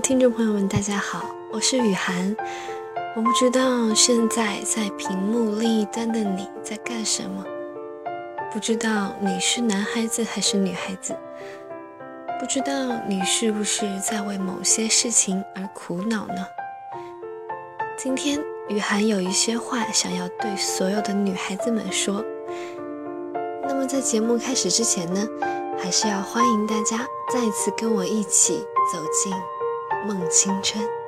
听众朋友们，大家好，我是雨涵。我不知道现在在屏幕另一端的你在干什么，不知道你是男孩子还是女孩子，不知道你是不是在为某些事情而苦恼呢？今天雨涵有一些话想要对所有的女孩子们说。那么在节目开始之前呢，还是要欢迎大家再次跟我一起走进梦青春。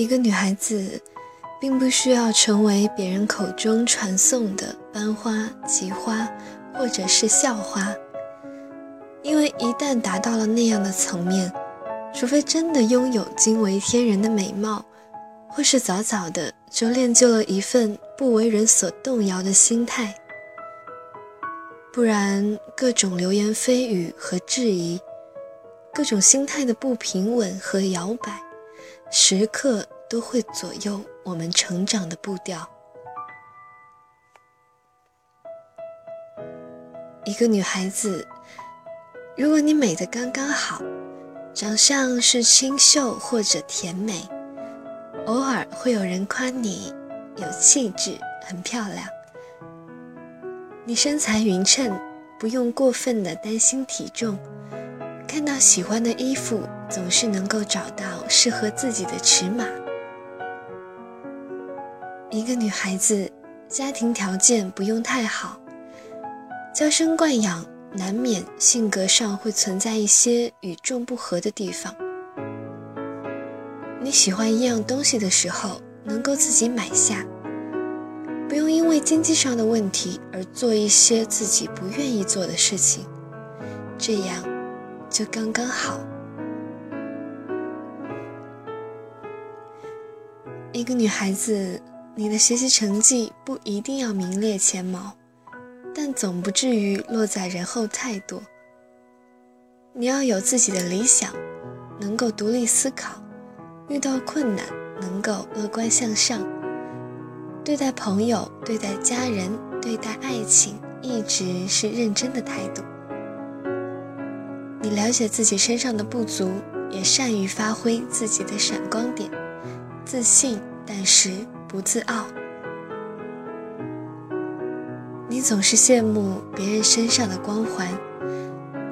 一个女孩子，并不需要成为别人口中传颂的班花、奇花，或者是校花，因为一旦达到了那样的层面，除非真的拥有惊为天人的美貌，或是早早的就练就了一份不为人所动摇的心态，不然各种流言蜚语和质疑，各种心态的不平稳和摇摆。时刻都会左右我们成长的步调。一个女孩子，如果你美的刚刚好，长相是清秀或者甜美，偶尔会有人夸你有气质、很漂亮，你身材匀称，不用过分的担心体重。看到喜欢的衣服，总是能够找到适合自己的尺码。一个女孩子，家庭条件不用太好，娇生惯养，难免性格上会存在一些与众不合的地方。你喜欢一样东西的时候，能够自己买下，不用因为经济上的问题而做一些自己不愿意做的事情，这样。就刚刚好。一个女孩子，你的学习成绩不一定要名列前茅，但总不至于落在人后太多。你要有自己的理想，能够独立思考，遇到困难能够乐观向上，对待朋友、对待家人、对待爱情，一直是认真的态度。你了解自己身上的不足，也善于发挥自己的闪光点，自信但是不自傲。你总是羡慕别人身上的光环，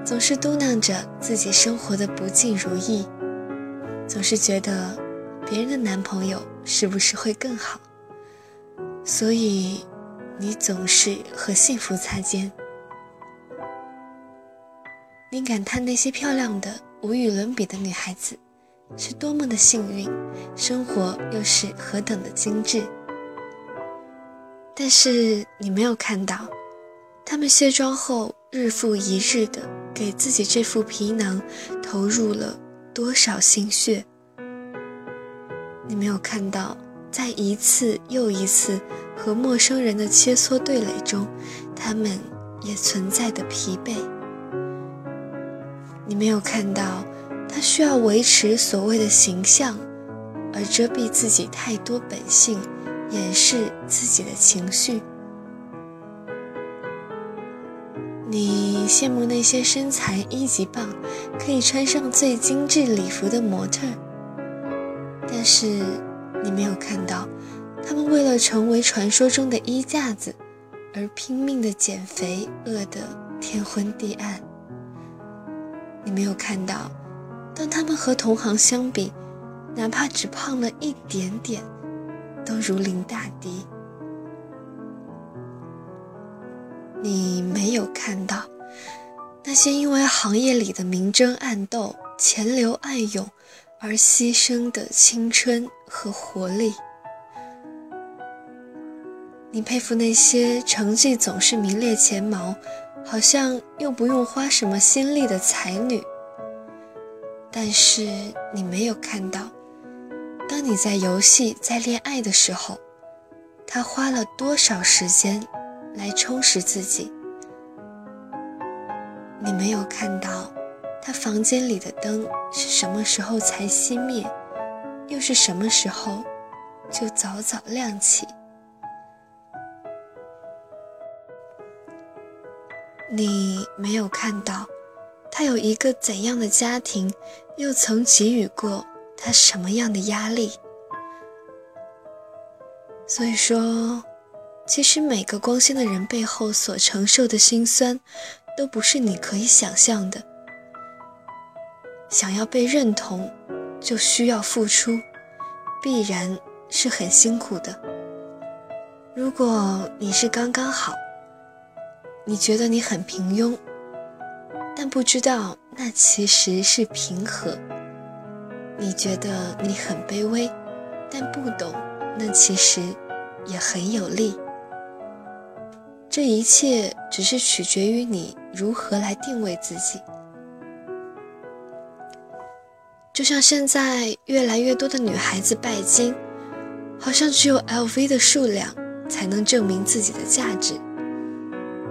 总是嘟囔着自己生活的不尽如意，总是觉得别人的男朋友是不是会更好，所以你总是和幸福擦肩。你感叹那些漂亮的、无与伦比的女孩子是多么的幸运，生活又是何等的精致。但是你没有看到，她们卸妆后日复一日的给自己这副皮囊投入了多少心血。你没有看到，在一次又一次和陌生人的切磋对垒中，她们也存在的疲惫。你没有看到，他需要维持所谓的形象，而遮蔽自己太多本性，掩饰自己的情绪。你羡慕那些身材一级棒，可以穿上最精致礼服的模特，但是你没有看到，他们为了成为传说中的衣架子，而拼命的减肥，饿得天昏地暗。你没有看到，当他们和同行相比，哪怕只胖了一点点，都如临大敌。你没有看到，那些因为行业里的明争暗斗、钱流暗涌而牺牲的青春和活力。你佩服那些成绩总是名列前茅，好像又不用花什么心力的才女。但是你没有看到，当你在游戏、在恋爱的时候，他花了多少时间来充实自己。你没有看到，他房间里的灯是什么时候才熄灭，又是什么时候就早早亮起。你没有看到，他有一个怎样的家庭，又曾给予过他什么样的压力。所以说，其实每个光鲜的人背后所承受的辛酸，都不是你可以想象的。想要被认同，就需要付出，必然是很辛苦的。如果你是刚刚好。你觉得你很平庸，但不知道那其实是平和；你觉得你很卑微，但不懂那其实也很有力。这一切只是取决于你如何来定位自己。就像现在越来越多的女孩子拜金，好像只有 LV 的数量才能证明自己的价值。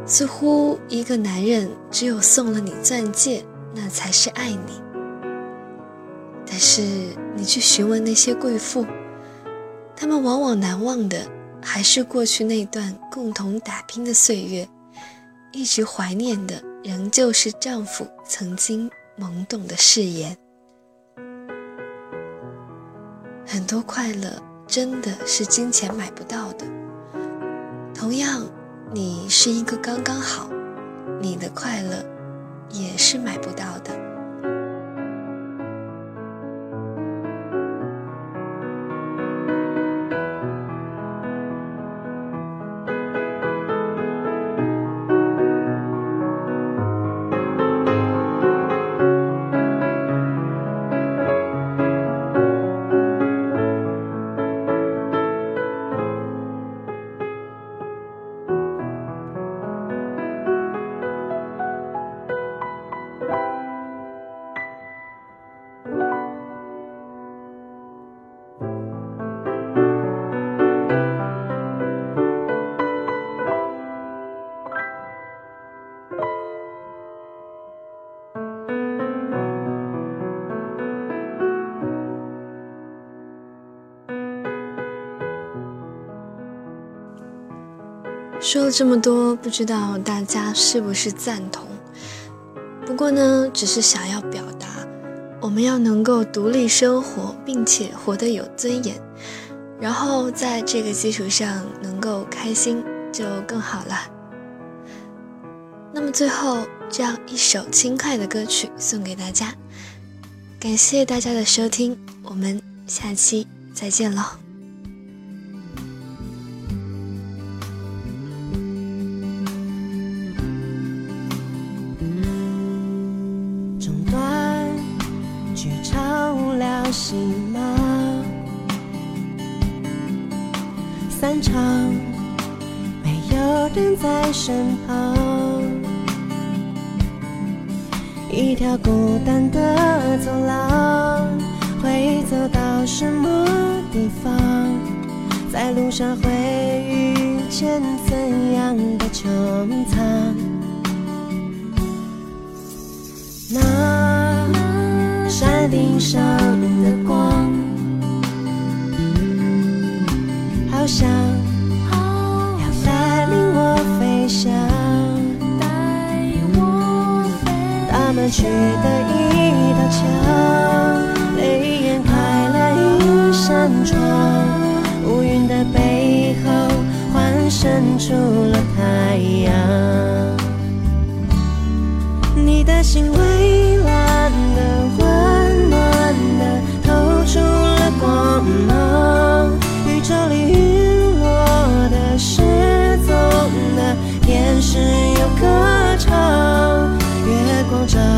似乎一个男人只有送了你钻戒，那才是爱你。但是你去询问那些贵妇，他们往往难忘的还是过去那段共同打拼的岁月，一直怀念的仍旧是丈夫曾经懵懂的誓言。很多快乐真的是金钱买不到的，同样。你是一个刚刚好，你的快乐也是买不到的。说了这么多，不知道大家是不是赞同？不过呢，只是想要表达，我们要能够独立生活，并且活得有尊严，然后在这个基础上能够开心，就更好了。那么最后，这样一首轻快的歌曲送给大家，感谢大家的收听，我们下期再见喽。身旁，一条孤单的走廊，会走到什么地方？在路上会遇见怎样的穹苍？那山顶上。的光，好像大门去的一道墙，泪眼开了一扇窗，乌云的背后幻生出了太阳，你的心蔚蓝的、温暖的，透出了光芒，宇宙里。是有个。光照。